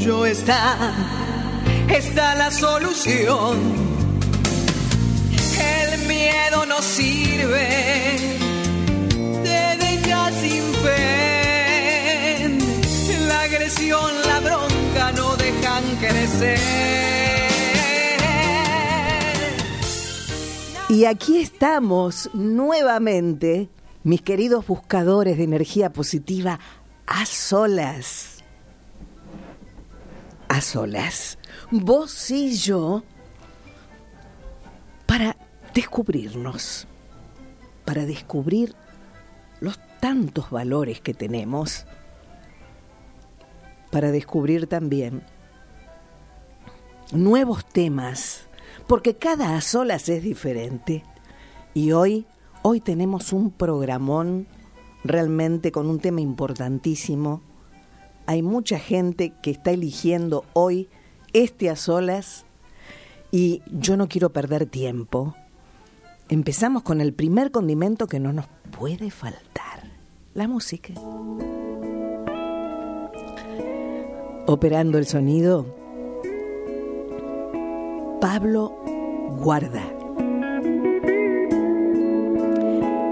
tuyo está, está la solución. El miedo no sirve, te deja sin fe. La agresión, la bronca no dejan crecer. Y aquí estamos nuevamente, mis queridos buscadores de energía positiva, a solas. A solas. Vos y yo, para descubrirnos, para descubrir los tantos valores que tenemos, para descubrir también nuevos temas porque cada a solas es diferente. Y hoy, hoy tenemos un programón realmente con un tema importantísimo. Hay mucha gente que está eligiendo hoy este a solas y yo no quiero perder tiempo. Empezamos con el primer condimento que no nos puede faltar, la música. Operando el sonido, Pablo Guarda.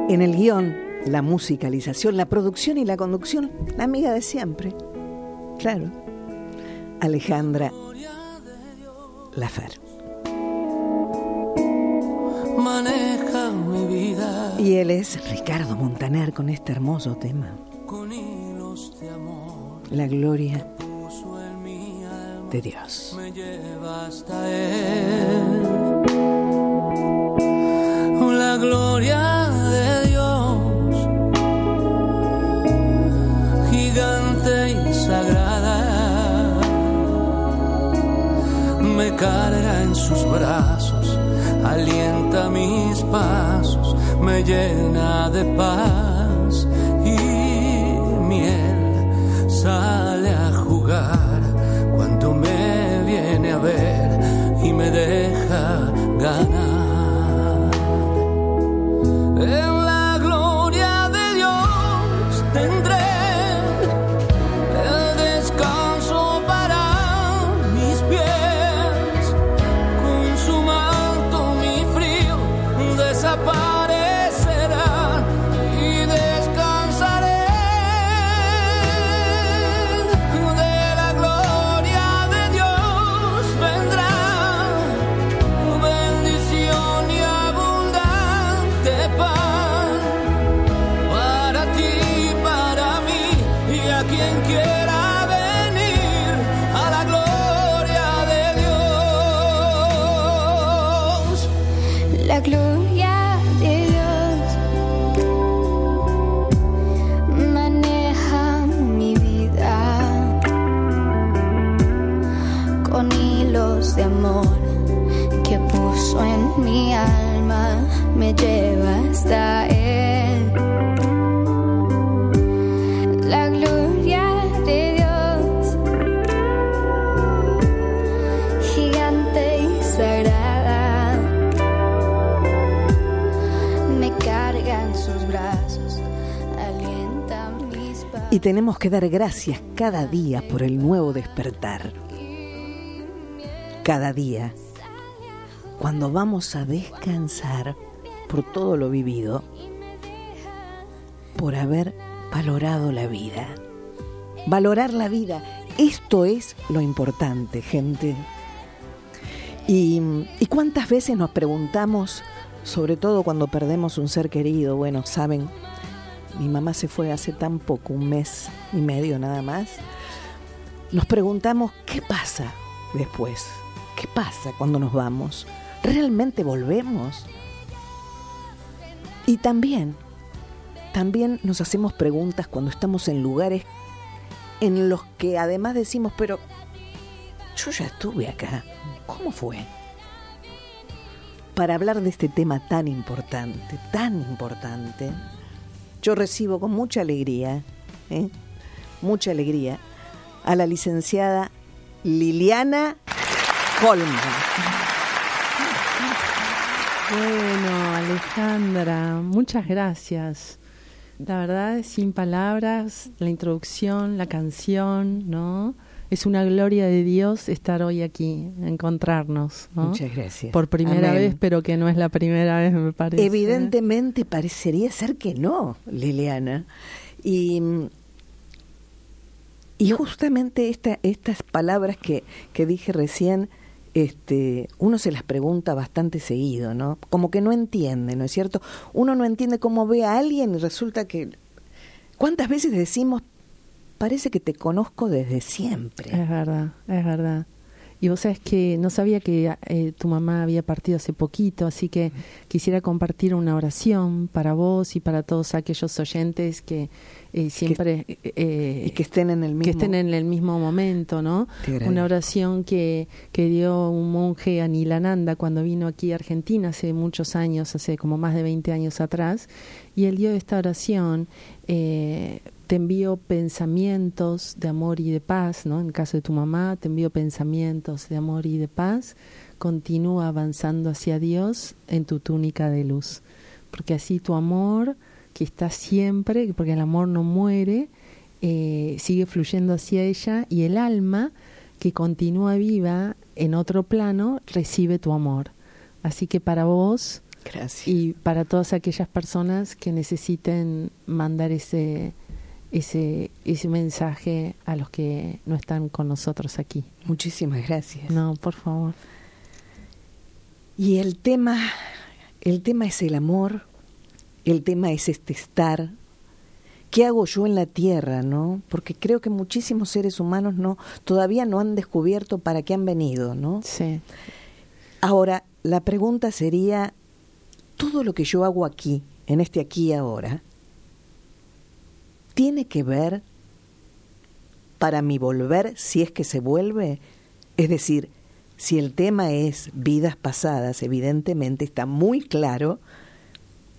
En el guion, la musicalización, la producción y la conducción, la amiga de siempre. Claro. Alejandra Lafer. Maneja mi vida. Y él es Ricardo Montaner con este hermoso tema. Con hilos de amor. La gloria de Dios. Me lleva hasta él. La gloria de Dios. Carga en sus brazos. Alienta mis pasos. Me llena de paz y miel. Con hilos de amor que puso en mi alma, me lleva hasta Él. La gloria de Dios, gigante y sagrada me carga en sus brazos, alienta mis pasos. Y tenemos que dar gracias cada día por el nuevo despertar. Cada día, cuando vamos a descansar por todo lo vivido, por haber valorado la vida. Valorar la vida, esto es lo importante, gente. Y, y cuántas veces nos preguntamos, sobre todo cuando perdemos un ser querido, bueno, saben, mi mamá se fue hace tan poco, un mes y medio nada más. Nos preguntamos, ¿qué pasa después? ¿Qué pasa cuando nos vamos? ¿Realmente volvemos? Y también, también nos hacemos preguntas cuando estamos en lugares en los que además decimos, pero yo ya estuve acá, ¿cómo fue? Para hablar de este tema tan importante, tan importante, yo recibo con mucha alegría, ¿eh? mucha alegría, a la licenciada Liliana Colman. Bueno, Alejandra, muchas gracias. La verdad, sin palabras, la introducción, la canción, ¿no? es una gloria de Dios estar hoy aquí, encontrarnos. ¿no? Muchas gracias. Por primera Amén. vez, pero que no es la primera vez, me parece. Evidentemente parecería ser que no, Liliana. Y, y justamente esta, estas palabras que, que dije recién, este, uno se las pregunta bastante seguido, ¿no? Como que no entiende, ¿no es cierto? Uno no entiende cómo ve a alguien y resulta que... ¿Cuántas veces decimos, parece que te conozco desde siempre? Es verdad, es verdad. Y vos sabés que no sabía que eh, tu mamá había partido hace poquito, así que quisiera compartir una oración para vos y para todos aquellos oyentes que eh, siempre... eh, y que estén en el mismo... que estén en el mismo momento, ¿no? Una oración que, que dio un monje Anilananda cuando vino aquí a Argentina hace muchos años, hace como más de 20 años atrás, y él dio esta oración, eh, te envío pensamientos de amor y de paz, ¿no? En el caso de tu mamá, te envío pensamientos de amor y de paz, continúa avanzando hacia Dios en tu túnica de luz, porque así tu amor, que está siempre, porque el amor no muere, eh, sigue fluyendo hacia ella y el alma que continúa viva en otro plano recibe tu amor. Así que para vos Gracias. y para todas aquellas personas que necesiten mandar ese ese ese mensaje a los que no están con nosotros aquí. Muchísimas gracias. No, por favor. Y el tema, el tema es el amor, el tema es este estar. ¿Qué hago yo en la tierra, no? Porque creo que muchísimos seres humanos no todavía no han descubierto para qué han venido, ¿no? Sí. Ahora, la pregunta sería todo lo que yo hago aquí, en este aquí y ahora, tiene que ver para mi volver si es que se vuelve, es decir, si el tema es vidas pasadas, evidentemente está muy claro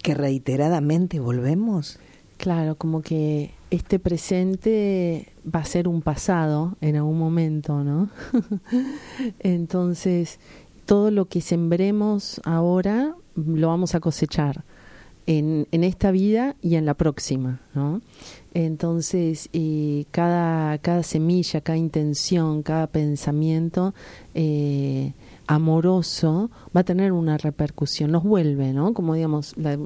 que reiteradamente volvemos. Claro, como que este presente va a ser un pasado en algún momento, ¿no? Entonces, todo lo que sembremos ahora lo vamos a cosechar en, en esta vida y en la próxima, ¿no? Entonces, eh, cada, cada semilla, cada intención, cada pensamiento eh, amoroso va a tener una repercusión, nos vuelve, ¿no? Como digamos, la-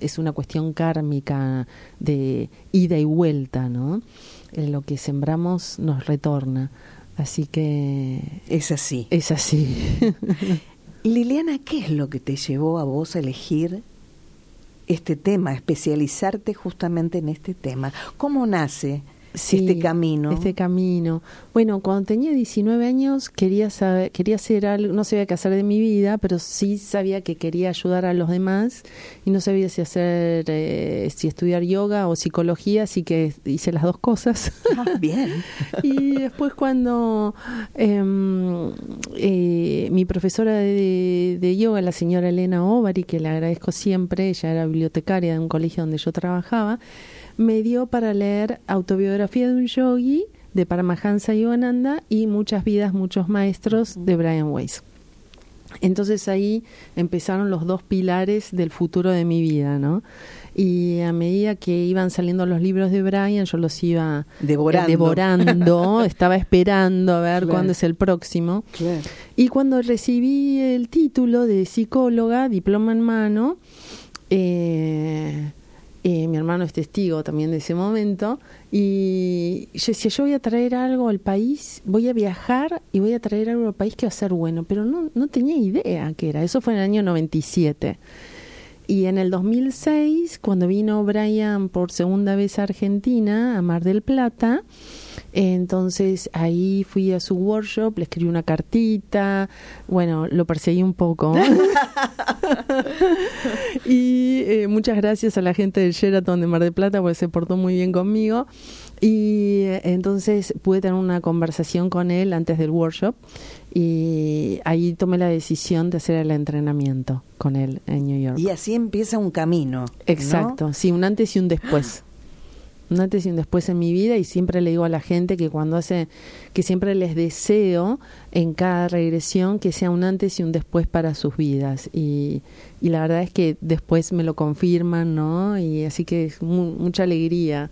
es una cuestión kármica de ida y vuelta, ¿no? Eh, lo que sembramos nos retorna. Así que Es así. es así. Liliana, ¿qué es lo que te llevó a vos a elegir este tema, especializarte justamente en este tema? ¿Cómo nace Sí, este camino? Este camino. Bueno, cuando tenía 19 años quería saber, quería hacer algo, no sabía qué hacer de mi vida, pero sí sabía que quería ayudar a los demás y no sabía si hacer, eh, si estudiar yoga o psicología, así que hice las dos cosas. Ah, bien. y después cuando em, eh, mi profesora de, de yoga, la señora Elena Ovari, que le agradezco siempre, ella era bibliotecaria de un colegio donde yo trabajaba, me dio para leer Autobiografía de un yogi de Paramahansa Yogananda y Muchas vidas, muchos maestros de Brian Weiss. Entonces ahí empezaron los dos pilares del futuro de mi vida, ¿no? Y a medida que iban saliendo los libros de Brian, yo los iba eh, Devorando. devorando, estaba esperando a ver Claro. cuándo es el próximo. Claro. Y cuando recibí el título de psicóloga, diploma en mano, eh, eh, mi hermano es testigo también de ese momento, y yo decía, yo voy a traer algo al país, voy a viajar y voy a traer algo al país que va a ser bueno, pero no, no tenía idea qué era, eso fue en el año 97. Y en el 2006, cuando vino Brian por segunda vez a Argentina, a Mar del Plata, entonces ahí fui a su workshop, le escribí una cartita, bueno, lo perseguí un poco. y eh, muchas gracias a la gente del Sheraton de Mar del Plata porque se portó muy bien conmigo. Y eh, entonces pude tener una conversación con él antes del workshop y ahí tomé la decisión de hacer el entrenamiento con él en New York. Y así empieza un camino. ¿no? Exacto, sí, un antes y un después. Un antes y un después en mi vida y siempre le digo a la gente que cuando hace, que siempre les deseo en cada regresión que sea un antes y un después para sus vidas. Y, y la verdad es que después me lo confirman, ¿no? Y así que es mu- mucha alegría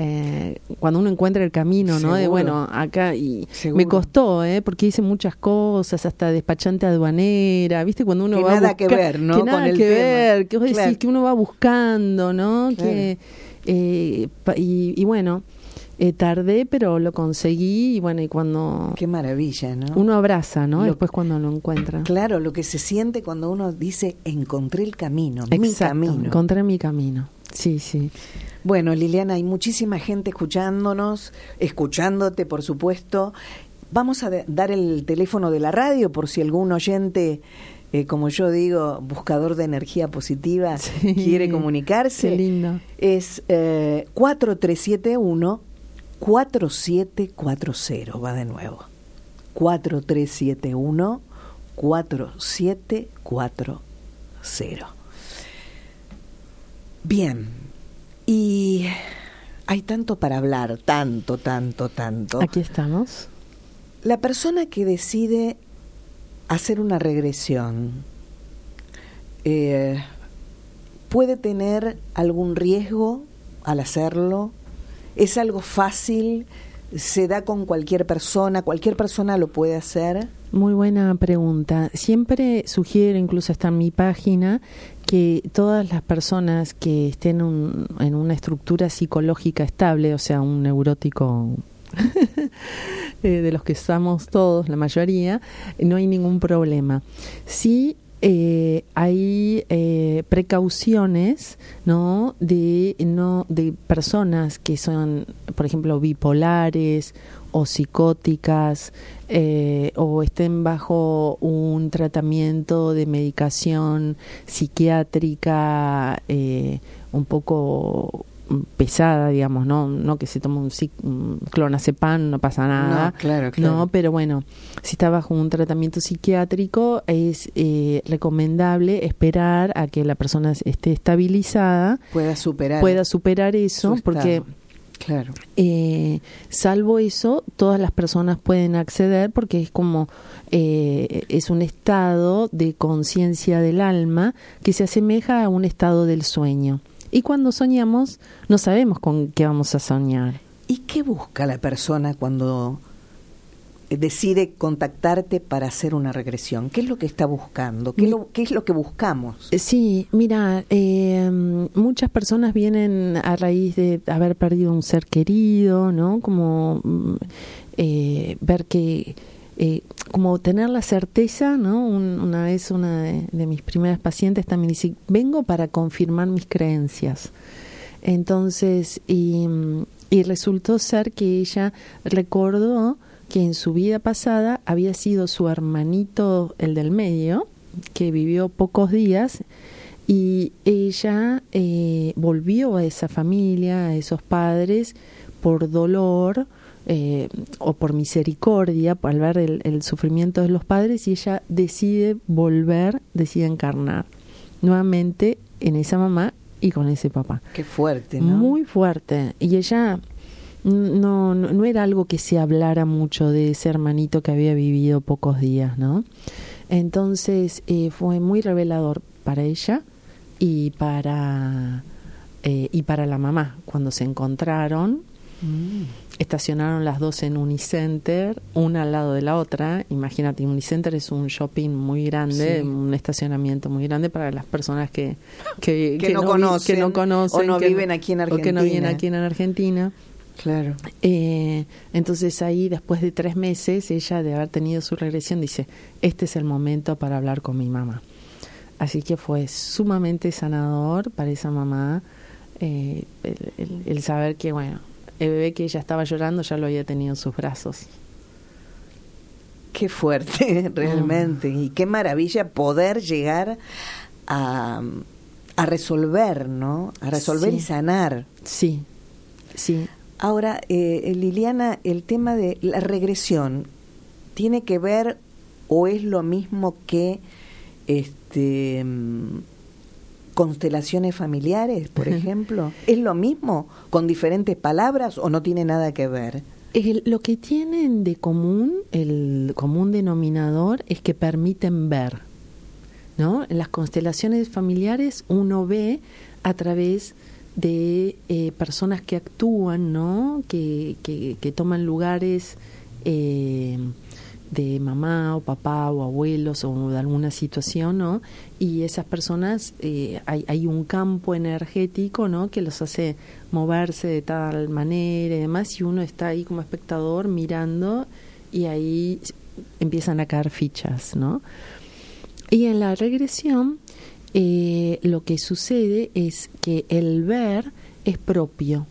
eh, cuando uno encuentra el camino, ¿no? De bueno, acá y Seguro. me costó, ¿eh? Porque hice muchas cosas, hasta despachante aduanera, ¿viste? Cuando uno Que va a nada que ver, ¿no? Que con nada el que tema. ver, que vos Claro. decís que uno va buscando, ¿no? Claro. Que eh, y, y bueno, eh, tardé, pero lo conseguí y bueno, y cuando Qué maravilla, ¿no? uno abraza, ¿no? Lo- Después cuando lo encuentra. Claro, lo que se siente cuando uno dice encontré el camino, mi Exacto, camino. encontré mi camino. Sí, sí. Bueno, Liliana, hay muchísima gente escuchándonos, escuchándote, por supuesto. Vamos a dar el teléfono de la radio por si algún oyente, eh, como yo digo, buscador de energía positiva, Sí. quiere comunicarse. Qué lindo. Es eh, 4371 4740. Va de nuevo. 4371 4740. Bien. Y hay tanto para hablar, tanto, tanto, tanto. Aquí estamos. La persona que decide hacer una regresión eh, puede tener algún riesgo al hacerlo. Es algo fácil, se da con cualquier persona, cualquier persona lo puede hacer. Muy buena pregunta. Siempre sugiero, incluso está en mi página, que todas las personas que estén un- en una estructura psicológica estable, o sea, un neurótico de los que estamos todos, la mayoría, no hay ningún problema. Sí eh, hay eh, precauciones no de no de personas que son por ejemplo bipolares o psicóticas eh, o estén bajo un tratamiento de medicación psiquiátrica eh, un poco pesada digamos no no que se toma un, un clonazepam no pasa nada No, claro, claro. no pero bueno si está bajo un tratamiento psiquiátrico es eh, recomendable esperar a que la persona esté estabilizada Pueda superar. pueda superar eso porque. Claro. eh, salvo eso, todas las personas pueden acceder porque es como eh, es un estado de conciencia del alma que se asemeja a un estado del sueño. Y cuando soñamos, no sabemos con qué vamos a soñar. ¿Y qué busca la persona cuando decide contactarte para hacer una regresión? ¿Qué es lo que está buscando? ¿Qué, es Mi- lo, qué es lo que buscamos? Eh, Sí, mira, eh, muchas personas vienen a raíz de haber perdido un ser querido, ¿no? Como mm, eh, ver que, eh, como tener la certeza, ¿no? Un- una vez una de, mis primeras pacientes también dice, vengo para confirmar mis creencias. Entonces, y, y resultó ser que ella recordó que en su vida pasada había sido su hermanito, el del medio, que vivió pocos días, y ella eh, volvió a esa familia, a esos padres, por dolor eh, o por misericordia, al ver el, el sufrimiento de los padres, y ella decide volver, decide encarnar nuevamente en esa mamá y con ese papá. Qué fuerte, ¿no? Muy fuerte. Y ella no, no, no era algo que se hablara mucho de ese hermanito que había vivido pocos días, ¿no? Entonces eh, fue muy revelador para ella y para, eh, y para la mamá. Cuando se encontraron, Mm. Estacionaron las dos en Unicenter, una al lado de la otra. Imagínate, Unicenter es un shopping muy grande, Sí. un estacionamiento muy grande para las personas que, que, Que no vi- conocen, que no conocen, o no viven aquí en O que no viven Argentina. aquí en Argentina. Claro. Eh, entonces ahí, después de tres meses, ella de haber tenido su regresión, dice, este es el momento para hablar con mi mamá. Así que fue sumamente sanador para esa mamá eh, el, el- el saber que, bueno, el bebé que ella estaba llorando ya lo había tenido en sus brazos. Qué fuerte, realmente. Y qué maravilla poder llegar a, a resolver, ¿no? A resolver Sí. y sanar. Sí, sí. Ahora, eh, Liliana, el tema de la regresión, ¿tiene que ver o es lo mismo que este constelaciones familiares, por ejemplo? ¿Es lo mismo con diferentes palabras o no tiene nada que ver? El- lo que tienen de común, el común denominador, es que permiten ver. ¿no? En las constelaciones familiares uno ve a través de eh, personas que actúan, ¿no? Que, que, que toman lugares eh, de mamá o papá o abuelos o de alguna situación, ¿no? Y esas personas, eh, hay, hay un campo energético, ¿no? Que los hace moverse de tal manera y demás, y uno está ahí como espectador mirando y ahí empiezan a caer fichas, ¿no? Y en la regresión, eh, lo que sucede es que el ver es propio,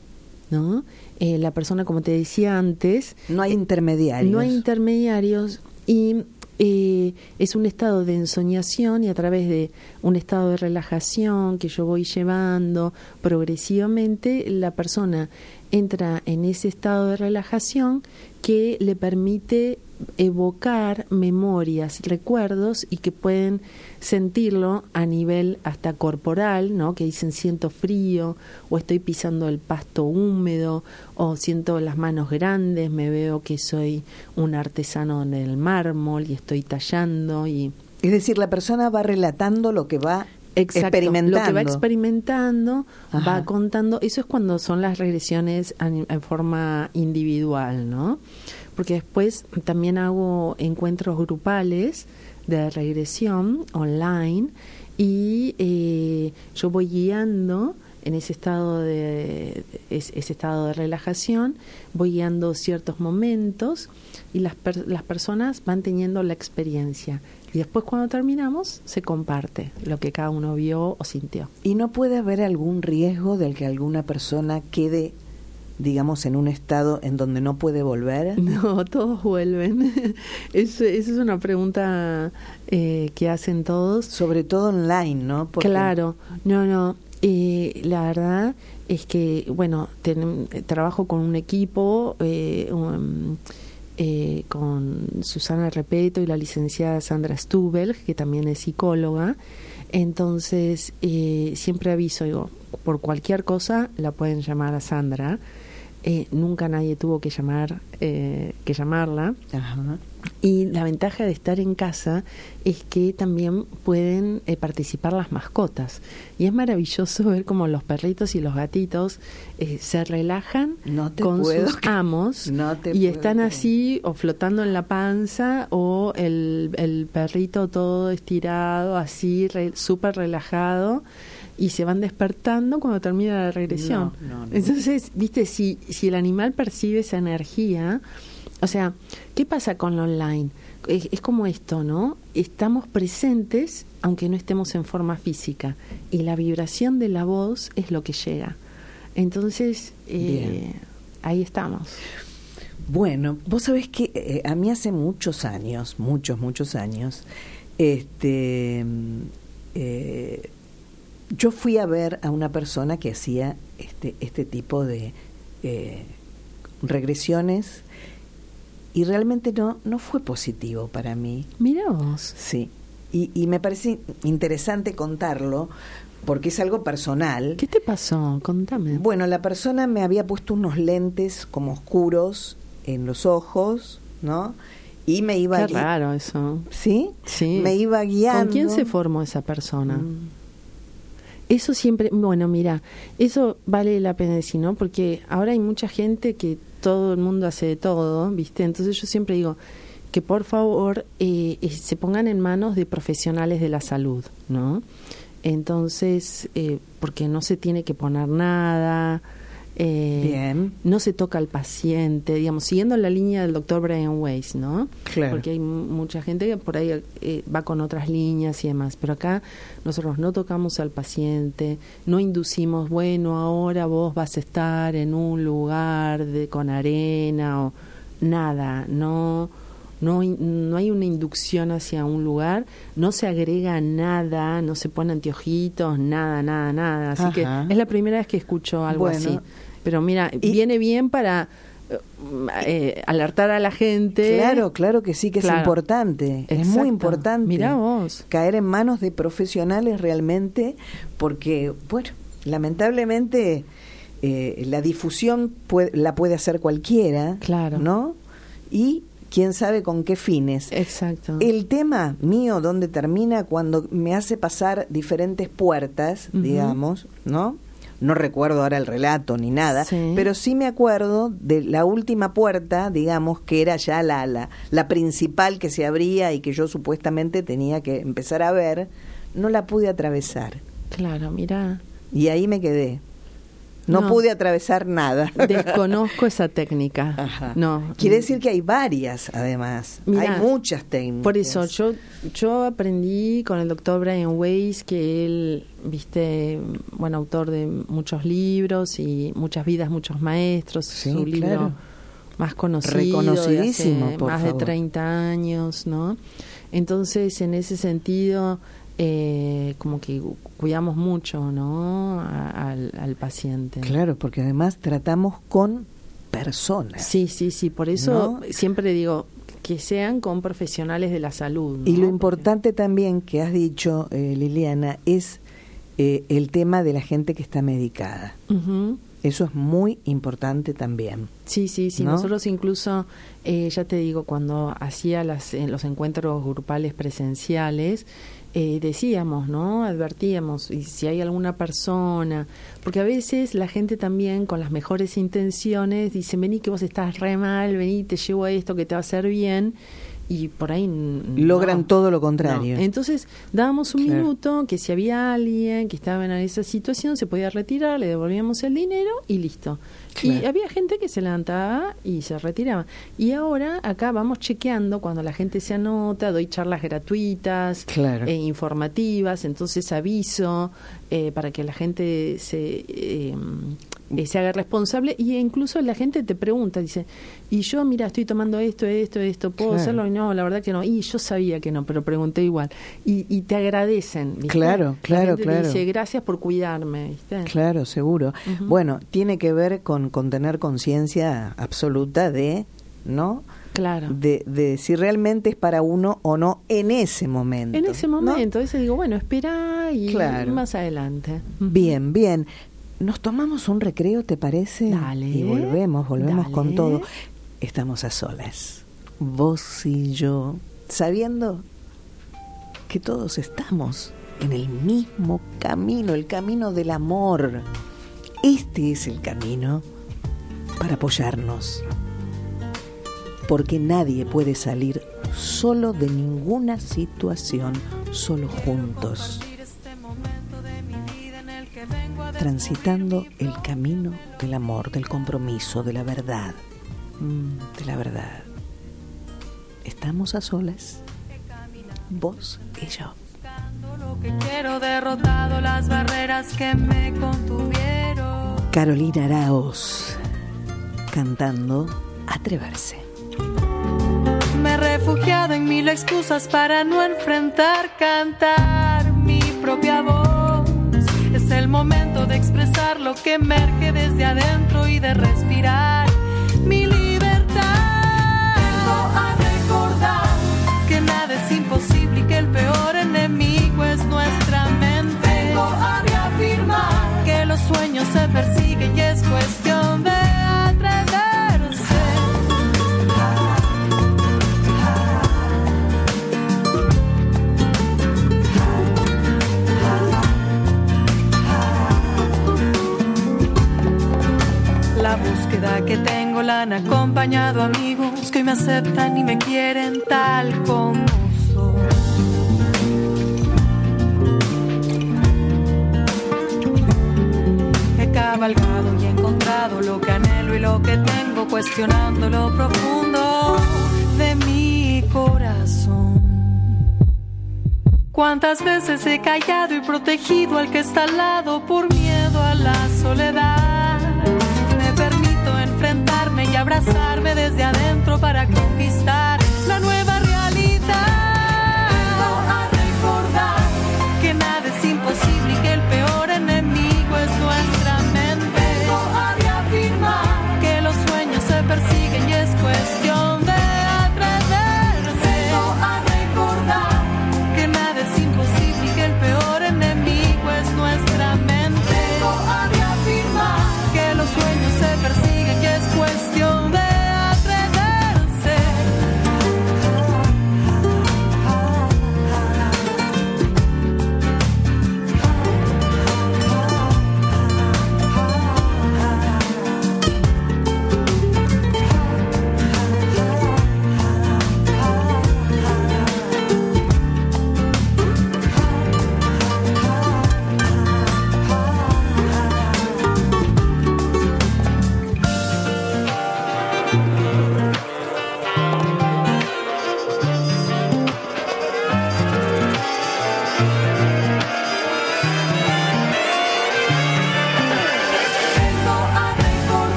¿no? Eh, la persona, como te decía antes, No hay intermediarios. no hay intermediarios y eh, es un estado de ensoñación y a través de un estado de relajación que yo voy llevando progresivamente, la persona entra en ese estado de relajación que le permite evocar memorias, recuerdos y que pueden sentirlo a nivel hasta corporal, ¿no? Que dicen siento frío o estoy pisando el pasto húmedo o siento las manos grandes, me veo que soy un artesano del mármol y estoy tallando y Es decir, la persona va relatando lo que va Exacto, experimentando. Lo que va experimentando, Ajá. va contando. Eso es cuando son las regresiones en, en forma individual, ¿no? Porque después también hago encuentros grupales de regresión online y eh, yo voy guiando en ese estado de es- ese estado de relajación voy guiando ciertos momentos y las per- las personas van teniendo la experiencia. Y después cuando terminamos se comparte lo que cada uno vio o sintió. ¿Y no puede haber algún riesgo del que alguna persona quede, digamos, en un estado en donde no puede volver? No, todos vuelven. Es- Esa es una pregunta eh, que hacen todos. Sobre todo online, ¿no? Porque- Claro, no, no. eh, la verdad es que, bueno, ten- trabajo con un equipo, eh, um, eh, con Susana Repeto y la licenciada Sandra Stubel, que también es psicóloga. Entonces, eh, siempre aviso, digo, por cualquier cosa la pueden llamar a Sandra. Eh, nunca nadie tuvo que llamar, eh, que llamarla. Ajá. Y la ventaja de estar en casa es que también pueden eh, participar las mascotas. Y es maravilloso ver cómo los perritos y los gatitos eh, se relajan No con puedo sus amos no y puedo están así o flotando en la panza o el, el perrito todo estirado, así re- súper relajado y se van despertando cuando termina la regresión. No, no, no. Entonces, viste, si, si el animal percibe esa energía, o sea, ¿qué pasa con lo online? Es, es como esto, ¿no? Estamos presentes aunque no estemos en forma física y la vibración de la voz es lo que llega. Entonces, eh, ahí estamos. Bueno, vos sabés que eh, a mí hace muchos años, muchos, muchos años, este, mm, eh, yo fui a ver a una persona que hacía este, este tipo de eh, regresiones y realmente no, no fue positivo para mí. Mira vos. Sí. Y, y me parece interesante contarlo porque es algo personal. ¿Qué te pasó? Contame. Bueno, la persona me había puesto unos lentes como oscuros en los ojos, ¿no? Y me iba Qué raro eso. ¿Sí? Sí. Me iba guiando. ¿Con quién se formó esa persona? Mm. Eso siempre, bueno, mira, eso vale la pena decir, ¿no? Porque ahora hay mucha gente que todo el mundo hace de todo, ¿viste? Entonces yo siempre digo que por favor eh, eh, se pongan en manos de profesionales de la salud, ¿no? Entonces, eh, porque no se tiene que poner nada, eh, Bien. no se toca al paciente, digamos, siguiendo la línea del doctor Brian Weiss, ¿no? Claro. Porque hay mu- mucha gente que por ahí eh, va con otras líneas y demás, pero acá nosotros no tocamos al paciente, no inducimos, bueno, ahora vos vas a estar en un lugar de con arena o nada, no no, no hay una inducción hacia un lugar, no se agrega nada, no se pone anteojitos, nada, nada, nada. Así que es la primera vez que escucho algo Bueno. así. Pero mira, Y- viene bien para eh, alertar a la gente. Claro, claro que sí que es importante. Es muy importante. Mirá vos. Caer en manos de profesionales realmente, porque, bueno, lamentablemente eh, la difusión puede- la puede hacer cualquiera. Claro. ¿No? Y quién sabe con qué fines. Exacto. El tema mío, donde termina cuando me hace pasar diferentes puertas, digamos, ¿no? No recuerdo ahora el relato ni nada, Sí. pero sí me acuerdo de la última puerta, digamos, que era ya la, la, la principal que se abría y que yo supuestamente tenía que empezar a ver, no la pude atravesar. Claro, mira, Y ahí me quedé. No, No. pude atravesar nada. desconozco esa técnica. Ajá. No. Quiere decir que hay varias, además. Hay muchas técnicas. Por eso yo yo aprendí con el doctor Brian Weiss que él, viste, bueno, autor de muchos libros y muchas vidas, muchos maestros, Sí, su libro claro. más conocido, Reconocidísimo, de hace por más favor. de 30 años, ¿no? Entonces, en ese sentido, eh, como que cu- cuidamos mucho, ¿no? A- al, al paciente. Claro, porque además tratamos con personas. Sí, sí, sí. Por eso ¿No? siempre digo que sean con profesionales de la salud. Y lo importante también que has dicho, eh, Liliana, es eh, el tema de la gente que está medicada. Eso es muy importante también. Sí, sí, sí. ¿No? Nosotros incluso, eh, ya te digo, cuando hacía las, los encuentros grupales presenciales, eh, decíamos, ¿no? Advertíamos, y si hay alguna persona, porque a veces la gente también con las mejores intenciones dice, vení que vos estás re mal, vení, te llevo a esto que te va a hacer bien, y por ahí... Logran no. todo lo contrario. No. Entonces dábamos un Claro. minuto que si había alguien que estaba en esa situación se podía retirar, le devolvíamos el dinero y listo. Y había gente que se levantaba y se retiraba. Y ahora acá vamos chequeando cuando la gente se anota, doy charlas gratuitas, Claro. eh, informativas, entonces aviso eh, para que la gente se, eh, eh, se haga responsable y incluso la gente te pregunta, dice, y yo mira, estoy tomando esto, esto, esto, ¿puedo Claro. hacerlo? Y no, la verdad que no. Y yo sabía que no, pero pregunté igual. Y, y te agradecen, ¿viste? Claro, La claro, te claro. dice, gracias por cuidarme, ¿viste? Claro, seguro. Bueno, tiene que ver con, con tener conciencia absoluta de, ¿no? Claro. De, de si realmente es para uno o no en ese momento. en ese ¿no? momento, a veces digo, bueno, espera y Claro. más adelante. Bien, bien. Nos tomamos un recreo, ¿te parece? Dale. Y volvemos, volvemos con todo. Estamos a solas. Vos y yo, sabiendo que todos estamos en el mismo camino, el camino del amor. Este es el camino para apoyarnos. Porque nadie puede salir solo de ninguna situación, solo juntos transitando el camino del amor, del compromiso, de la verdad, Mm, de la verdad. Estamos a solas, vos y yo. Carolina Araos cantando Atreverse. Refugiado en mil excusas para no enfrentar, cantar mi propia voz. Es el momento de expresar lo que emerge desde adentro y de respirar mi libertad. Vengo a recordar que nada es imposible y que el peor enemigo es nuestra mente. Vengo a reafirmar que los sueños se persiguen y es cuestión de han acompañado amigos que hoy me aceptan y me quieren tal como soy. He cabalgado y encontrado lo que anhelo y lo que tengo, cuestionando lo profundo de mi corazón. ¿Cuántas veces he callado y protegido al que está al lado por miedo a la soledad? Abrazarme desde adentro para conquistar la nueva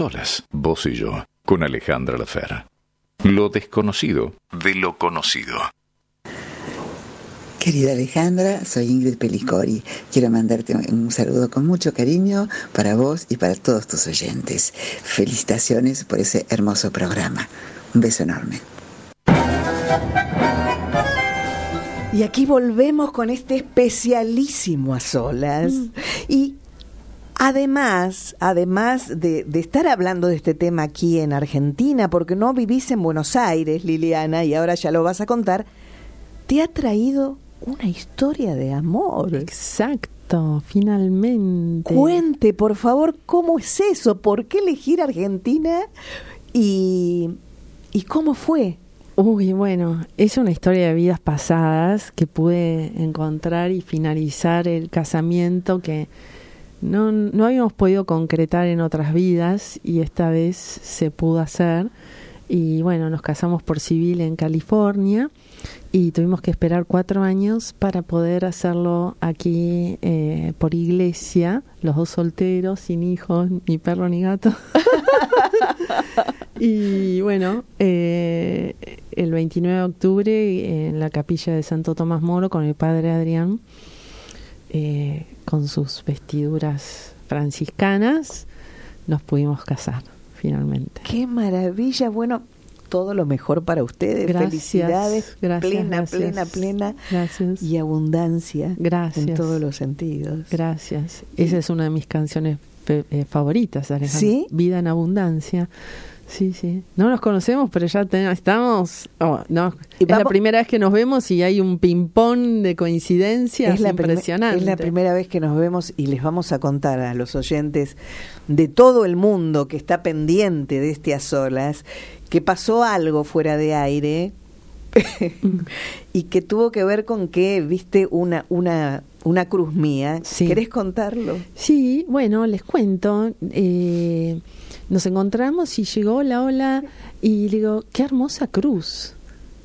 solas, vos y yo, con Alejandra Lafera. Lo desconocido de lo conocido. Querida Alejandra, soy Ingrid Pelicori. Quiero mandarte un saludo con mucho cariño para vos y para todos tus oyentes. Felicitaciones por ese hermoso programa. Un beso enorme. Y aquí volvemos con este especialísimo a solas. Y Además, además de, de, estar hablando de este tema aquí en Argentina, porque no vivís en Buenos Aires, Liliana, y ahora ya lo vas a contar, te ha traído una historia de amor. Exacto, finalmente. Cuente, por favor, cómo es eso, por qué elegir Argentina y, y cómo fue. Uy, bueno, es una historia de vidas pasadas que pude encontrar y finalizar el casamiento que no, no habíamos podido concretar en otras vidas y esta vez se pudo hacer. Y bueno, nos casamos por civil en California y tuvimos que esperar cuatro años para poder hacerlo aquí eh, por iglesia, los dos solteros, sin hijos, ni perro ni gato. y bueno, eh, el 29 de octubre en la capilla de Santo Tomás Moro con el padre Adrián. Eh, con sus vestiduras franciscanas, nos pudimos casar finalmente. Qué maravilla, bueno, todo lo mejor para ustedes. Gracias, Felicidades, gracias, plena, gracias. plena, plena Gracias. y abundancia Gracias. en todos los sentidos. Gracias. Esa es una de mis canciones eh, favoritas. ¿Sí? Vida en abundancia. Sí, sí. No nos conocemos, pero ya te- estamos. oh, no, Y es la primera vez que nos vemos y hay un ping-pong de coincidencias Es la, impresionante. es la primera vez que nos vemos y les vamos a contar a los oyentes de todo el mundo que está pendiente de este a solas que pasó algo fuera de aire y que tuvo que ver con que viste una una una cruz mía. Sí. ¿Querés contarlo? Sí, bueno, les cuento. eh, nos encontramos y llegó hola, hola, y digo, qué hermosa cruz.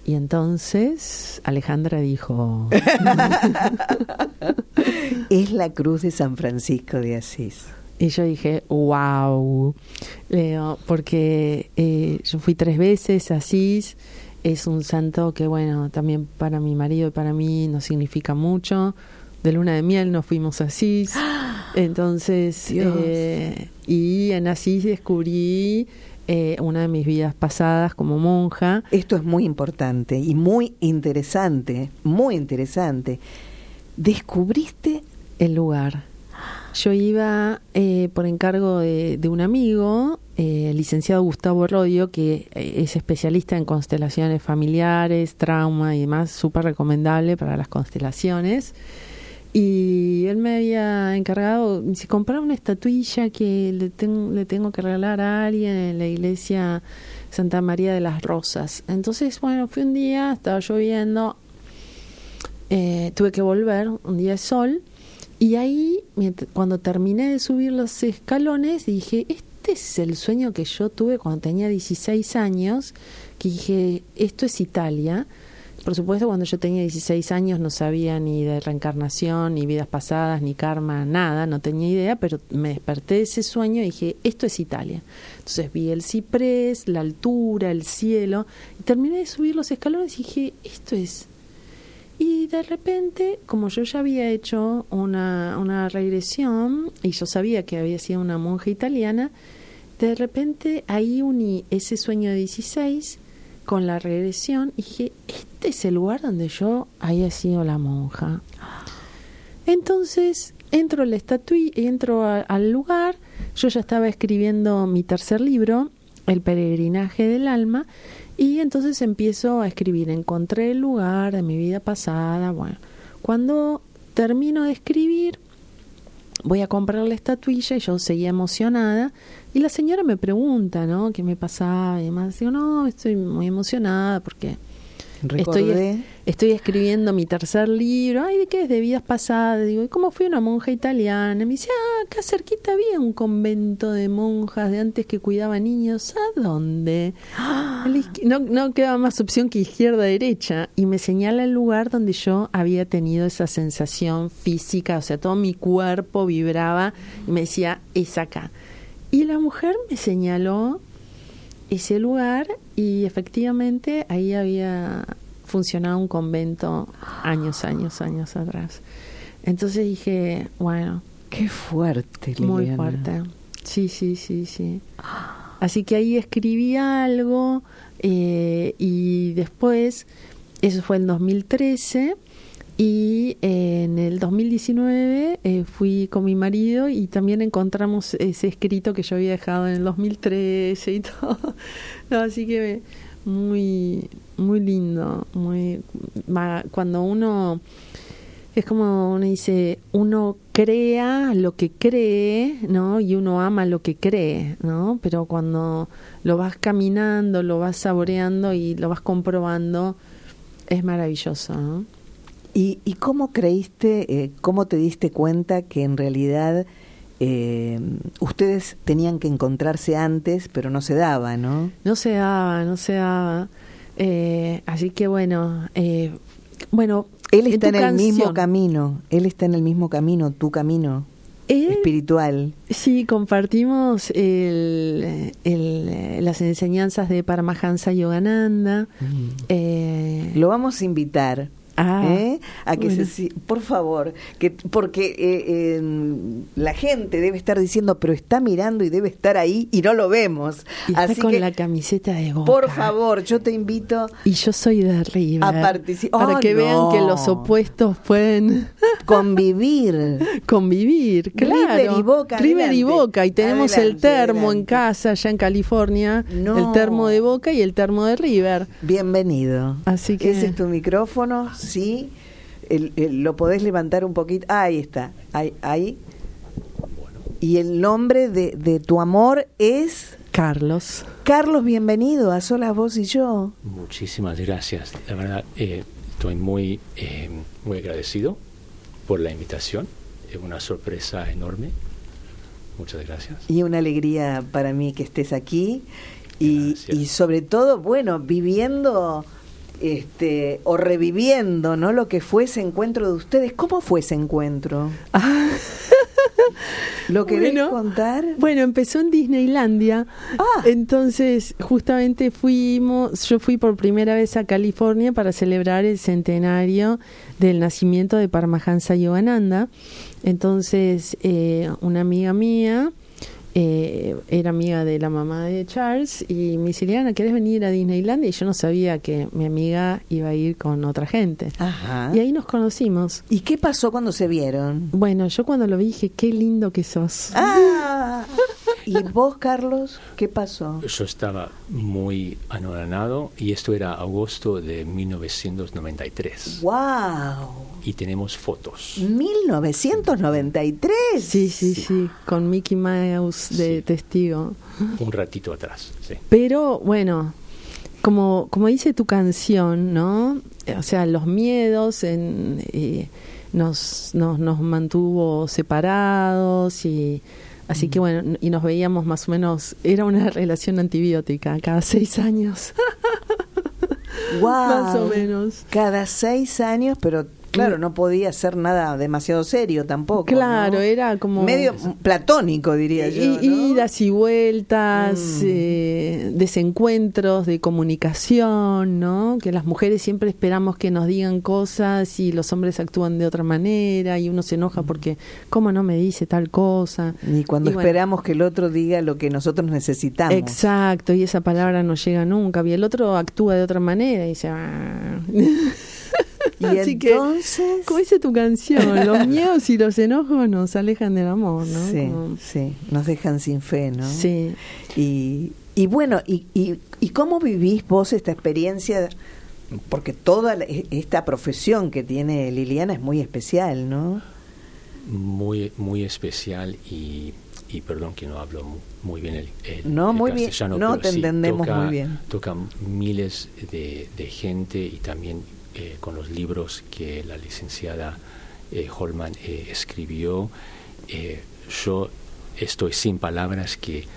Y entonces Alejandra dijo, Es la cruz de San Francisco de Asís. y yo dije, wow, Leo, porque eh, yo fui tres veces a Asís, es un santo que, bueno, también para mi marido y para mí nos significa mucho. De luna de miel nos fuimos a Asís. Entonces, eh, y en Asís descubrí eh, una de mis vidas pasadas como monja. Esto es muy importante y muy interesante, muy interesante. Descubriste el lugar. Yo iba eh, por encargo de, de un amigo, eh, licenciado Gustavo Rodio, que eh, es especialista en constelaciones familiares, trauma y demás, súper recomendable para las constelaciones. Y él me había encargado, si comprar una estatuilla que le, ten- le tengo que regalar a alguien en la iglesia Santa María de las Rosas. Entonces, bueno, fui un día, estaba lloviendo, eh, tuve que volver, un día de sol, y ahí, cuando terminé de subir los escalones, dije, este es el sueño que yo tuve cuando tenía 16 años, que dije, esto es Italia. Por supuesto, cuando yo tenía 16 años no sabía ni de reencarnación, ni vidas pasadas, ni karma, nada, no tenía idea, pero me desperté de ese sueño y dije, esto es Italia. Entonces vi el ciprés, la altura, el cielo, y terminé de subir los escalones y dije, esto es y de repente, como yo ya había hecho una, una regresión y yo sabía que había sido una monja italiana, de repente ahí uní ese sueño de 16 con la regresión y dije, este es el lugar donde yo había sido la monja. Entonces entro la estatua, entro al lugar, yo ya estaba escribiendo mi tercer libro, El peregrinaje del alma, y entonces empiezo a escribir, encontré el lugar de mi vida pasada, bueno, cuando termino de escribir, voy a comprar la estatuilla y yo seguía emocionada y la señora me pregunta, ¿no? ¿Qué me pasaba y demás? Digo, no, estoy muy emocionada porque recordé. Estoy, estoy escribiendo mi tercer libro. Ay, ¿de qué es? De vidas pasadas. Digo, ¿y cómo fui una monja italiana? Y me dice, ah, acá cerquita había un convento de monjas de antes que cuidaba niños. ¿A dónde? A la izquier- No, no quedaba más opción que izquierda-derecha. Y me señala el lugar donde yo había tenido esa sensación física. O sea, todo mi cuerpo vibraba y me decía, es acá. Y la mujer me señaló ese lugar y efectivamente ahí había funcionado un convento años, años, años atrás. Entonces dije, bueno, Qué fuerte, muy Liliana. fuerte. Sí, sí, sí, sí. Así que ahí escribí algo eh, y después, eso fue en 2013 y eh, en el 2019 eh, fui con mi marido y también encontramos ese escrito que yo había dejado en el 2013 y todo. Así que muy, muy lindo. Muy, cuando uno es como uno dice, uno crea lo que cree, ¿no? Y uno ama lo que cree, ¿no? Pero cuando lo vas caminando, lo vas saboreando y lo vas comprobando, es maravilloso, ¿no? ¿Y, y cómo creíste, eh, cómo te diste cuenta que en realidad eh, ustedes tenían que encontrarse antes, pero no se daba, ¿no? No se daba, no se daba. Eh, así que bueno, eh, bueno. Él está en, el mismo camino, él está en el mismo camino, tu camino él- espiritual. Sí, compartimos el, el- las enseñanzas de Paramahansa Yogananda. Eh, Lo vamos a invitar. Ah, ¿eh? a que bueno. se por favor que porque eh, eh, la gente debe estar diciendo pero está mirando y debe estar ahí y no lo vemos y está así con que la camiseta de Boca. por favor yo te invito Y yo soy de River. A partici- Para Oh, que vean que los opuestos pueden convivir convivir, claro. River y Boca, River y. Boca. Y tenemos el Adelante, termo en casa, allá en California. No. El termo de Boca y el termo de River. bienvenido Así que- ese es tu micrófono sí El- el- lo podés levantar un poquito ahí está ahí, ahí. y el nombre de, de tu amor es Carlos. Carlos bienvenido a solas vos y yo Muchísimas gracias. La verdad, eh, estoy muy, eh, muy agradecido por la invitación. Es una sorpresa enorme. Muchas gracias. Y una alegría para mí que estés aquí y, y sobre todo, bueno, viviendo este o reviviendo, ¿no? Lo que fue ese encuentro de ustedes. ¿Cómo fue ese encuentro? ¿Lo querés Bueno, contar? Bueno, empezó en Disneylandia. Ah. Entonces, justamente fuimos, yo fui por primera vez a California para celebrar el centenario del nacimiento de Paramahansa Yogananda. Entonces, eh, una amiga mía eh, era amiga de la mamá de Charles y me dice, Liana, ¿querés venir a Disneylandia? Y yo no sabía que mi amiga iba a ir con otra gente. Ajá. Y ahí nos conocimos. ¿Y qué pasó cuando se vieron? Bueno, yo cuando lo vi dije, qué lindo que sos. Ah. ¿Y vos, Carlos, qué pasó? Yo estaba muy anoranado y esto era agosto de 1993. ¡Wow! Y tenemos fotos. 1993. Sí, sí, sí, con Mickey Mouse de Sí. testigo. Un ratito atrás. Sí. Pero bueno, como, como dice tu canción, ¿no? O sea, los miedos en, eh, nos, nos, nos mantuvo separados y así que bueno, y nos veíamos más o menos, era una relación antibiótica cada seis años, Wow. más o menos. Cada seis años, pero claro, no podía ser nada demasiado serio tampoco. Claro, ¿no? era como... Medio platónico, diría yo. ¿no? Idas y vueltas, Mm. eh, desencuentros de comunicación, ¿no? Que las mujeres siempre esperamos que nos digan cosas y los hombres actúan de otra manera y uno se enoja porque, ¿cómo no me dice tal cosa? Y cuando Y bueno, esperamos que el otro diga lo que nosotros necesitamos. Exacto, y esa palabra no llega nunca. Y el otro actúa de otra manera y dice... "Ah". Y Así que, entonces... como dice tu canción, los miedos y los enojos nos alejan del amor, ¿no? Sí, Como- sí, nos dejan sin fe, ¿no? sí. Y, y bueno, y, y, ¿y cómo vivís vos esta experiencia? Porque toda la- e- esta profesión que tiene Liliana es muy especial, ¿no? Muy, muy especial y y perdón que no hablo muy bien el, no, muy castellano, bien. no te entendemos muy bien. Toca miles de, gente y también eh, con los libros que la licenciada eh, Holman eh, escribió. yo estoy sin palabras que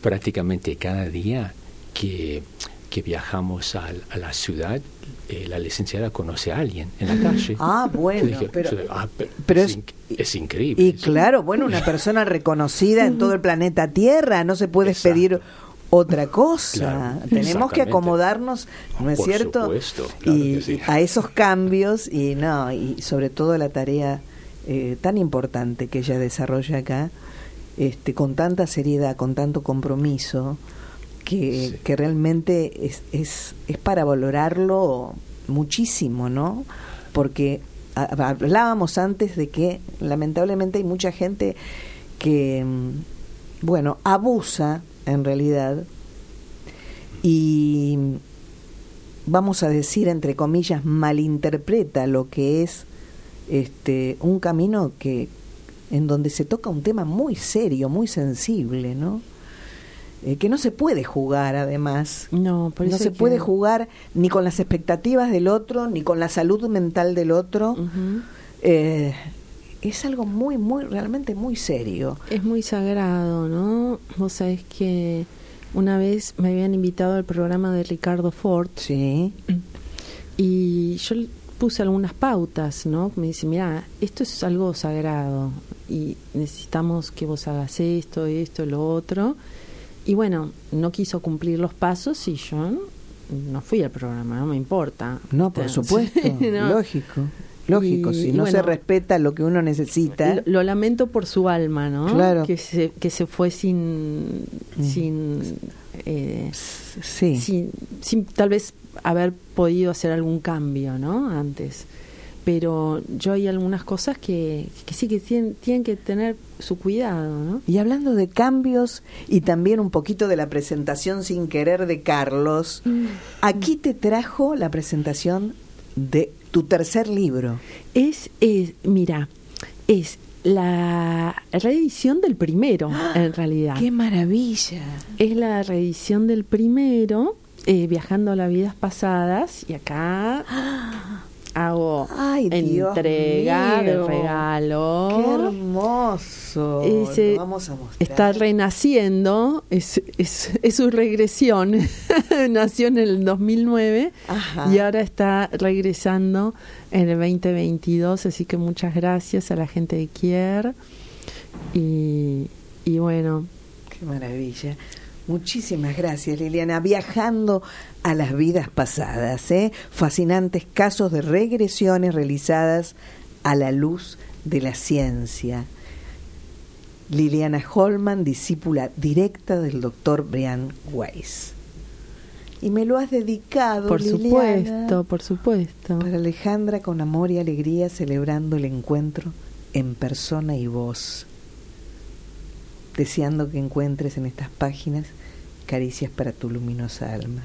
prácticamente cada día que, que viajamos a, la ciudad, la licenciada conoce a alguien en la calle. Ah, bueno, ah, pero, es, es, increíble. Y claro, bueno, una persona reconocida en todo el planeta Tierra, no se puede pedir otra cosa. Tenemos que acomodarnos, ¿no es cierto? y a esos cambios y no, y sobre todo la tarea eh, tan importante que ella desarrolla acá, este, con tanta seriedad, con tanto compromiso, que, que realmente es, es, es para valorarlo muchísimo, ¿no? Porque hablábamos antes de que lamentablemente hay mucha gente que, mm, bueno, abusa en realidad y vamos a decir entre comillas malinterpreta lo que es este un camino que en donde se toca un tema muy serio, muy sensible, ¿no? Eh, que no se puede jugar además. No, no se puede jugar ni con las expectativas del otro, ni con la salud mental del otro. Eh, es algo muy, muy, realmente muy serio. Es muy sagrado, ¿no? Vos sabés que una vez me habían invitado al programa de Ricardo Ford. Sí. Y yo puse algunas pautas, ¿no? Me dice, mira, esto es algo sagrado y necesitamos que vos hagas esto, esto, lo otro. Y bueno, no quiso cumplir los pasos y yo no fui al programa, no me importa. No, por supuesto, lógico. Lógico, si no se respeta lo que uno necesita. Lo, lamento por su alma, ¿no? Claro. Que se, que se fue sin. Mm. sin, eh, sí. sin, sin tal vez haber podido hacer algún cambio, ¿no? Antes pero yo hay algunas cosas que, que sí que tienen, tienen, que tener su cuidado, ¿no? Y hablando de cambios y también un poquito de la presentación sin querer de Carlos, mm. aquí te trajo la presentación de tu tercer libro. Es, es mira, es la reedición del primero, ¡Ah! en realidad. ¡Qué maravilla! Es la reedición del primero, eh, Viajando a las vidas pasadas, y acá ¡Ah! Hago entrega de regalo. ¡Qué hermoso! vamos a mostrar. Está renaciendo, es, es, es su regresión. Nació en el 2009 y ahora está regresando en el 2022. Así que muchas gracias a la gente de Kier. Y, y bueno. Qué maravilla. Muchísimas gracias, Liliana. Viajando a las vidas pasadas, ¿eh? fascinantes casos de regresiones realizadas a la luz de la ciencia. Liliana Holman, discípula directa del doctor Brian Weiss. Y me lo has dedicado, por supuesto, por supuesto. Para Alejandra con amor y alegría celebrando el encuentro en persona y voz deseando que encuentres en estas páginas caricias para tu luminosa alma.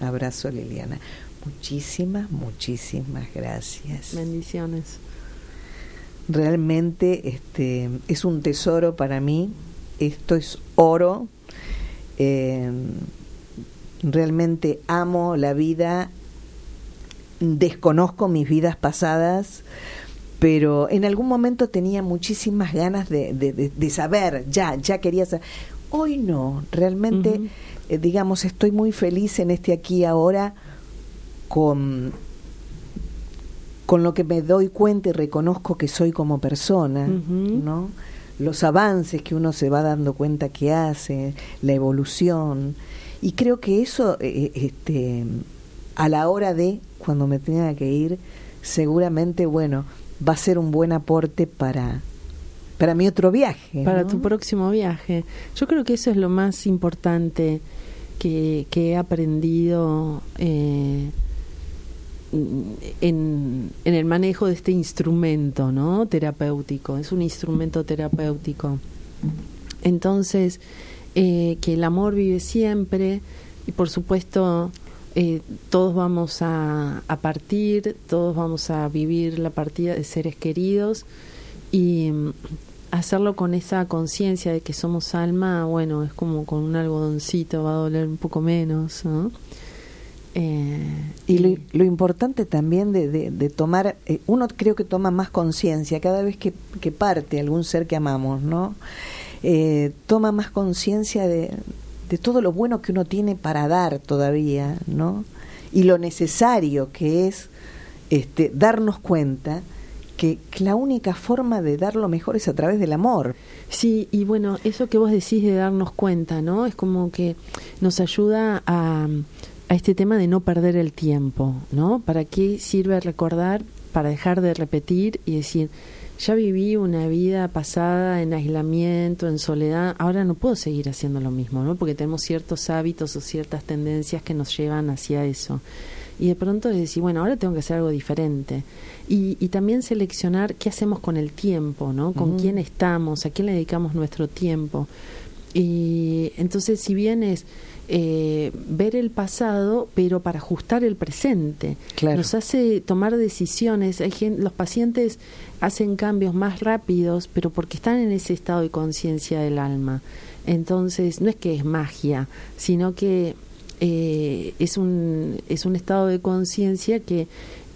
Abrazo Liliana. Muchísimas, muchísimas gracias. Bendiciones. Realmente este, es un tesoro para mí. Esto es oro. Eh, realmente amo la vida. Desconozco mis vidas pasadas, pero en algún momento tenía muchísimas ganas de, de, saber, ya, ya quería saber. Hoy no, realmente, eh, digamos, estoy muy feliz en este aquí ahora con, con lo que me doy cuenta y reconozco que soy como persona, ¿no? Los avances que uno se va dando cuenta que hace, la evolución. Y creo que eso, eh, eh, este, a la hora de, cuando me tenga que ir, seguramente, bueno, va a ser un buen aporte para, para mi otro viaje. Para tu próximo viaje. Yo creo que eso es lo más importante que, que he aprendido eh, en, en, el manejo de este instrumento ¿no? terapéutico. Es un instrumento terapéutico. Entonces, eh, que el amor vive siempre y por supuesto eh, todos vamos a, partir, todos vamos a vivir la partida de seres queridos y, hacerlo con esa conciencia de que somos alma, bueno, es como con un algodoncito, va a doler un poco menos, ¿no? Eh, y lo, importante también de, de, tomar, eh, uno creo que toma más conciencia cada vez que, que, parte algún ser que amamos, ¿no? Eh, toma más conciencia de, de todo lo bueno que uno tiene para dar todavía, ¿no? Y lo necesario que es este, darnos cuenta que, la única forma de dar lo mejor es a través del amor. Sí, y bueno, eso que vos decís de darnos cuenta, ¿no? Es como que nos ayuda a a este tema de no perder el tiempo, ¿no? ¿Para qué sirve recordar? Para dejar de repetir y decir, ya viví una vida pasada en aislamiento, en soledad, ahora no puedo seguir haciendo lo mismo, ¿no? Porque tenemos ciertos hábitos o ciertas tendencias que nos llevan hacia eso. Y de pronto es decir, bueno, ahora tengo que hacer algo diferente. Y, y también seleccionar qué hacemos con el tiempo, ¿no? Con quién estamos, a quién le dedicamos nuestro tiempo. Y entonces, si bien es eh, ver el pasado, pero para ajustar el presente. Nos hace tomar decisiones. Hay los pacientes hacen cambios más rápidos, pero porque están en ese estado de conciencia del alma. Entonces, no es que es magia, sino que eh, es, un, es un estado de conciencia que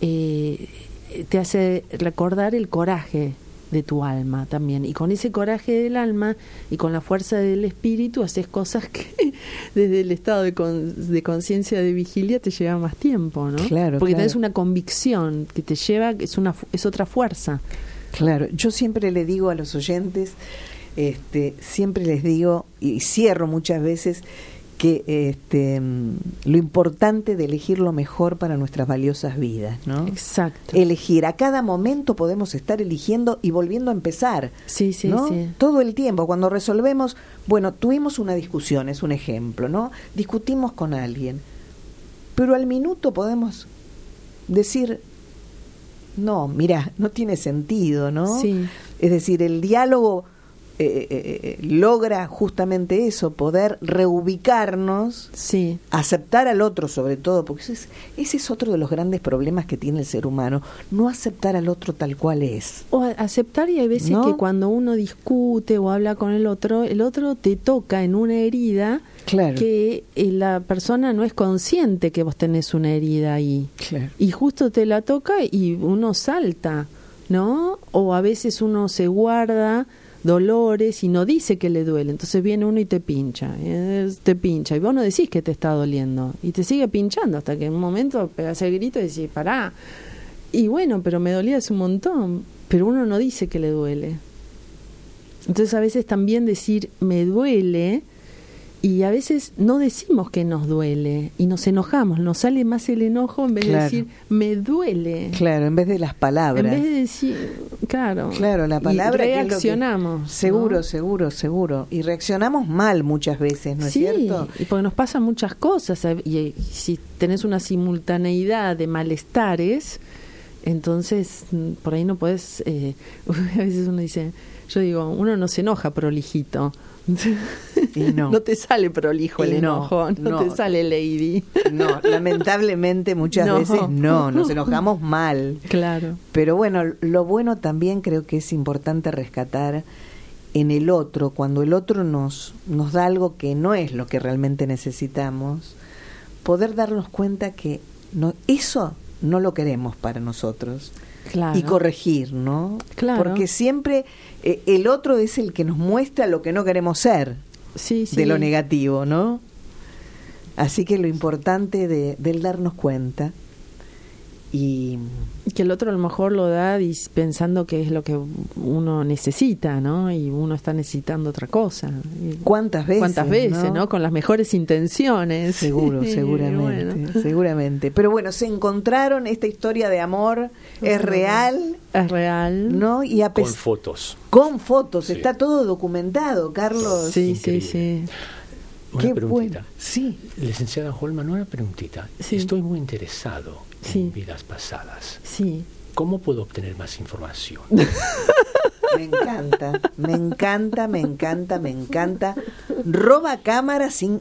eh, te hace recordar el coraje de tu alma también. Y con ese coraje del alma y con la fuerza del espíritu haces cosas que desde el estado de, de conciencia de vigilia te lleva más tiempo, ¿no? Claro. Porque tenés una convicción que te lleva, es, una, es otra fuerza. Claro, yo siempre le digo a los oyentes, este, siempre les digo, y cierro muchas veces, que este, lo importante de elegir lo mejor para nuestras valiosas vidas, ¿no? Exacto. Elegir. A cada momento podemos estar eligiendo y volviendo a empezar. Sí, sí, sí. Todo el tiempo. Cuando resolvemos, bueno, tuvimos una discusión, es un ejemplo, ¿no? Discutimos con alguien. Pero al minuto podemos decir, no, mira, no tiene sentido, ¿no? Sí. Es decir, el diálogo eh, eh, eh, logra justamente eso, poder reubicarnos, sí. aceptar al otro sobre todo, porque ese es, ese es otro de los grandes problemas que tiene el ser humano, no aceptar al otro tal cual es. O aceptar y hay veces que cuando uno discute o habla con el otro, el otro te toca en una herida claro. que la persona no es consciente que vos tenés una herida ahí. Claro. Y justo te la toca y uno salta, ¿no? O a veces uno se guarda dolores y no dice que le duele. Entonces viene uno y te pincha, te pincha. Y vos no decís que te está doliendo. Y te sigue pinchando hasta que en un momento pegas el grito y decís, pará. Y bueno, pero me dolía hace un montón. Pero uno no dice que le duele. Entonces a veces también decir me duele y a veces no decimos que nos duele y nos enojamos, nos sale más el enojo en vez de decir me duele. Claro, en vez de las palabras. En vez de decir, claro. Claro, la palabra. Y reaccionamos. seguro, seguro, seguro. Y reaccionamos mal muchas veces, ¿no es cierto? Y porque nos pasan muchas cosas. Y si tenés una simultaneidad de malestares, entonces mm, por ahí no puedes. Eh, a veces uno dice, yo digo, uno no se enoja prolijito no. te sale prolijo el enojo, no, te sale lady. No, lamentablemente muchas veces no, nos enojamos mal. Claro. Pero bueno, lo bueno también creo que es importante rescatar en el otro, cuando el otro nos, nos da algo que no es lo que realmente necesitamos, poder darnos cuenta que no, eso no lo queremos para nosotros. Claro. Y corregir, ¿no? Claro. Porque siempre eh, el otro es el que nos muestra lo que no queremos ser sí, sí. de lo negativo, ¿no? Así que lo importante de, del darnos cuenta y que el otro a lo mejor lo da pensando que es lo que uno necesita, ¿no? Y uno está necesitando otra cosa. ¿Cuántas veces? ¿Cuántas veces, no? Con las mejores intenciones. Seguro, seguramente, seguramente. Pero bueno, se encontraron esta historia de amor, es real. Es real. ¿No? Y a con fotos. Con fotos, está todo documentado, Carlos. Sí, sí, sí. Una Qué preguntita. bueno. Sí. Licenciada Holman, una preguntita. Sí. Estoy muy interesado Sí. en vidas pasadas. Sí. ¿Cómo puedo obtener más información? Me encanta, me encanta, me encanta, me encanta. roba cámara sin,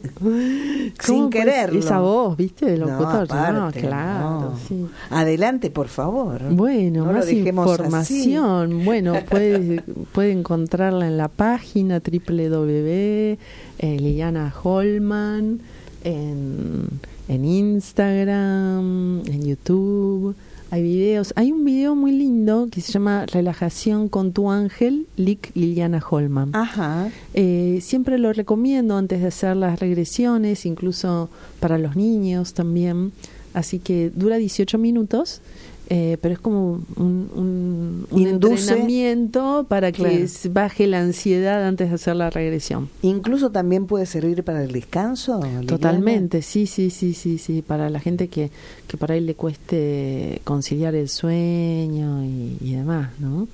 sin quererlo. Esa voz, ¿viste? De locutor. No, aparte, claro. no. sí. Adelante, por favor. Bueno, más información. Bueno, puede, puede encontrarla en la página www. Eh, Liliana Holman, en, en Instagram, en YouTube. Hay videos. Hay un video muy lindo que se llama Relajación con tu ángel, Lick Liliana Holman. Ajá. Eh, siempre lo recomiendo antes de hacer las regresiones, incluso para los niños también. Así que dura 18 minutos, eh, pero es como un, un, un Induce- entrenamiento para que Claro. baje la ansiedad antes de hacer la regresión. Incluso también puede servir para el descanso. Liliana? Totalmente, sí, sí, sí, sí, sí. Para la gente que, que por ahí le cueste conciliar el sueño y, y demás, ¿no?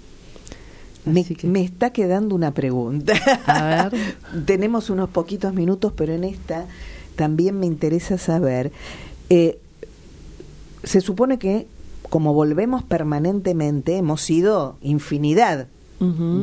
Me, que- me está quedando una pregunta. A ver. Tenemos unos poquitos minutos, pero en esta también me interesa saber. eh, se supone que, como volvemos permanentemente, hemos sido infinidad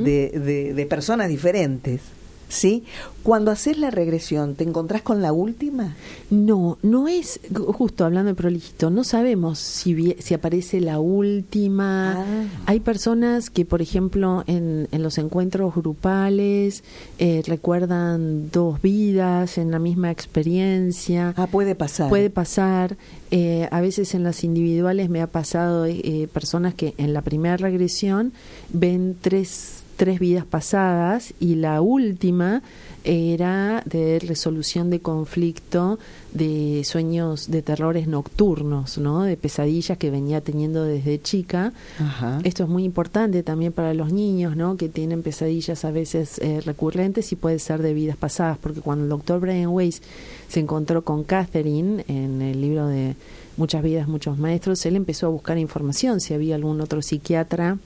de- de personas diferentes. ¿Sí? Cuando haces la regresión, ¿te encontrás con la última? No, no es, justo hablando de prolijito, no sabemos si, si aparece la última. Ah. Hay personas que, por ejemplo, en, en los encuentros grupales eh, recuerdan dos vidas en la misma experiencia. Ah, puede pasar. Puede pasar. eh, a veces en las individuales me ha pasado eh, personas que en la primera regresión ven tres, tres vidas pasadas y la última era de resolución de conflicto, de sueños de terrores nocturnos, ¿no? de pesadillas que venía teniendo desde chica. Ajá. Esto es muy importante también para los niños, ¿no? Que tienen pesadillas a veces eh, recurrentes y puede ser de vidas pasadas, porque cuando el doctor Brian Weiss se encontró con Catherine en el libro de Muchas vidas, muchos maestros, él empezó a buscar información, si había algún otro psiquiatra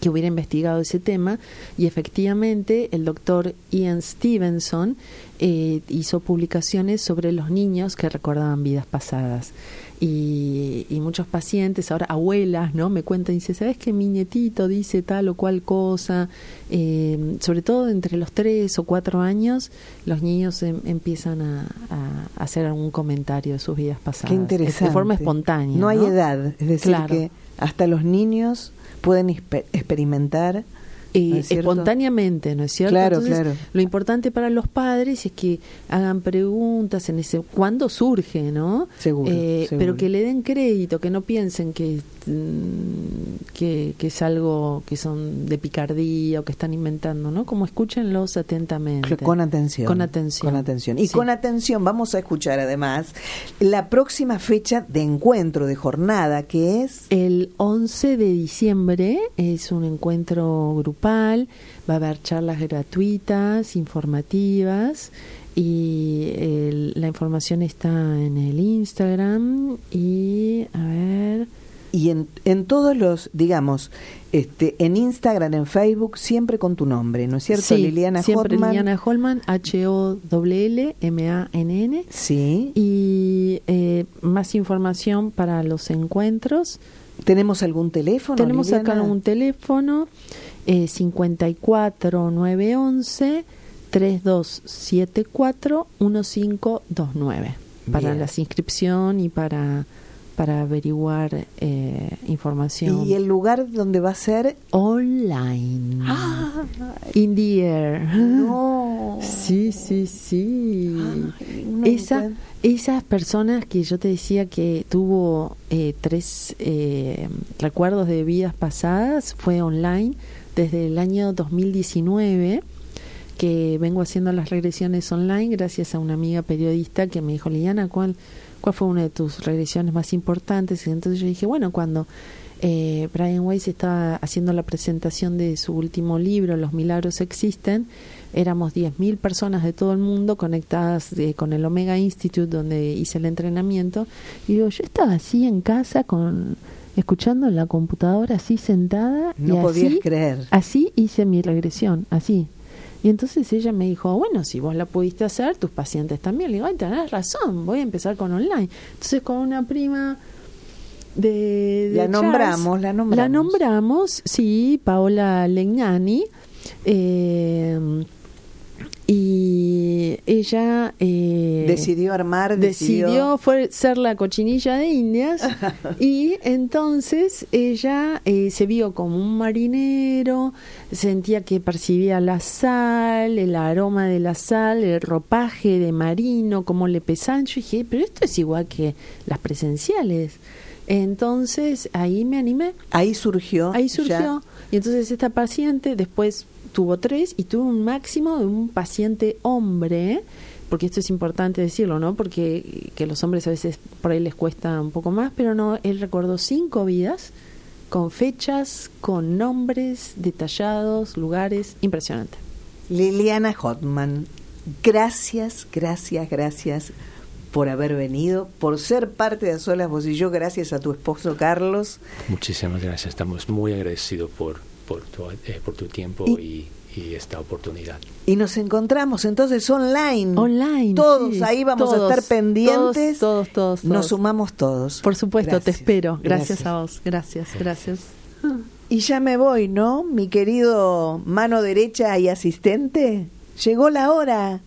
que hubiera investigado ese tema y efectivamente el doctor Ian Stevenson eh, hizo publicaciones sobre los niños que recordaban vidas pasadas y, y muchos pacientes, ahora abuelas, ¿no? Me cuentan y dice, ¿sabes que mi nietito dice tal o cual cosa? Eh, sobre todo entre los tres o cuatro años, los niños em- empiezan a, a hacer algún comentario de sus vidas pasadas. Qué interesante. De forma espontánea. No hay edad, es decir, Claro. que hasta los niños pueden exper- experimentar Eh, ¿no es cierto? espontáneamente, ¿no es cierto? Claro, Entonces, claro. Lo importante para los padres es que hagan preguntas en ese cuándo surge, ¿no? Seguro, Eh, seguro. Pero que le den crédito, que no piensen que, mm, que que es algo que son de picardía o que están inventando, ¿no? Como escúchenlos atentamente. Con atención. Con atención. Con atención. Y Sí. con atención vamos a escuchar además la próxima fecha de encuentro, de jornada, que es... El 11 de diciembre es un encuentro grupal, va a haber charlas gratuitas, informativas y el- la información está en el Instagram y a ver, Y en, en todos los, digamos, este, en Instagram, en Facebook, siempre con tu nombre, ¿no es cierto? sí, Liliana siempre Hotman. Liliana Holman, H-O-L-L-M-A-N-N. Sí. Y eh, más información para los encuentros. ¿Tenemos algún teléfono? Tenemos acá Liliana? un teléfono eh, 54911 3274 1529 para Bien. la inscripción y para para averiguar eh, información. ¿Y el lugar donde va a ser? online. In the air. No. sí sí sí. Ay, esa, esas personas que yo te decía que tuvo eh, tres eh, recuerdos de vidas pasadas fue online desde el año 2019 que vengo haciendo las regresiones online gracias a una amiga periodista que me dijo, Liliana, ¿cuál, cuál fue una de tus regresiones más importantes? Y entonces yo dije, bueno, cuando eh, Brian Weiss estaba haciendo la presentación de su último libro, Los Milagros Existen, éramos 10.000 personas de todo el mundo conectadas eh, con el Omega Institute donde hice el entrenamiento. Y digo, yo estaba así en casa con escuchando en la computadora así sentada No y podías así, creer. así hice mi regresión, así. Y entonces ella me dijo, bueno, si vos la pudiste hacer, tus pacientes también. Le digo, ay, tenés razón, voy a empezar con online. Entonces con una prima de... de La Charles, nombramos, la nombramos. La nombramos, sí, Paola Legnani. eh, y ella eh, decidió armar, decidió, fue ser la cochinilla de Indias y entonces ella eh, se vio como un marinero, sentía que percibía la sal, el aroma de la sal, el ropaje de marino, como le pesaban. Yo dije, pero esto es igual que las presenciales. Entonces ahí me animé. Ahí surgió. Ahí surgió. Y entonces esta paciente después tuvo tres y tuvo un máximo de un paciente hombre, porque esto es importante decirlo, ¿no? Porque que los hombres a veces por ahí les cuesta un poco más, pero no, él recordó cinco vidas con fechas, con nombres detallados, lugares, impresionante. Liliana Hotman, gracias, gracias, gracias por haber venido, por ser parte de Solas Vos y yo, gracias a tu esposo Carlos. Muchísimas gracias, estamos muy agradecidos por por tu, eh, por tu tiempo y, esta oportunidad. Y nos encontramos entonces online. Online. Todos ahí vamos a estar pendientes. Todos, todos, Nos sumamos todos. Por supuesto, te espero. Gracias, a vos. Gracias, gracias. Y ya me voy, ¿no? Mi querido mano derecha y asistente. Llegó la hora.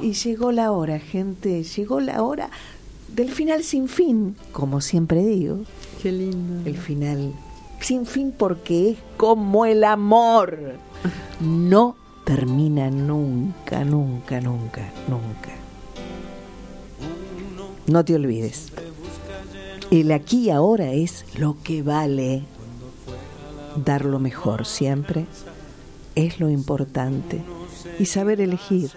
Y llegó la hora, gente. Llegó la hora del final sin fin, como siempre digo. Qué lindo. El final sin fin porque es como el amor. No termina nunca, nunca, nunca, nunca. No te olvides. El aquí y ahora es lo que vale. Dar lo mejor siempre es lo importante. Y saber elegir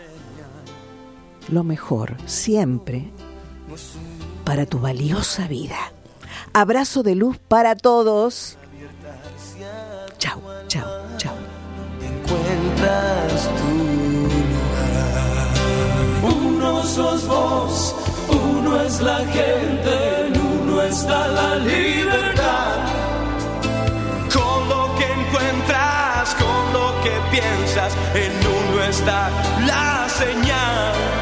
lo mejor siempre para tu valiosa vida. Abrazo de luz para todos. Chao, chao, chao. Encuentras tu lugar. Uno sos vos, uno es la gente, en uno está la libertad. Con lo que encuentras, con lo que piensas, en uno está la señal.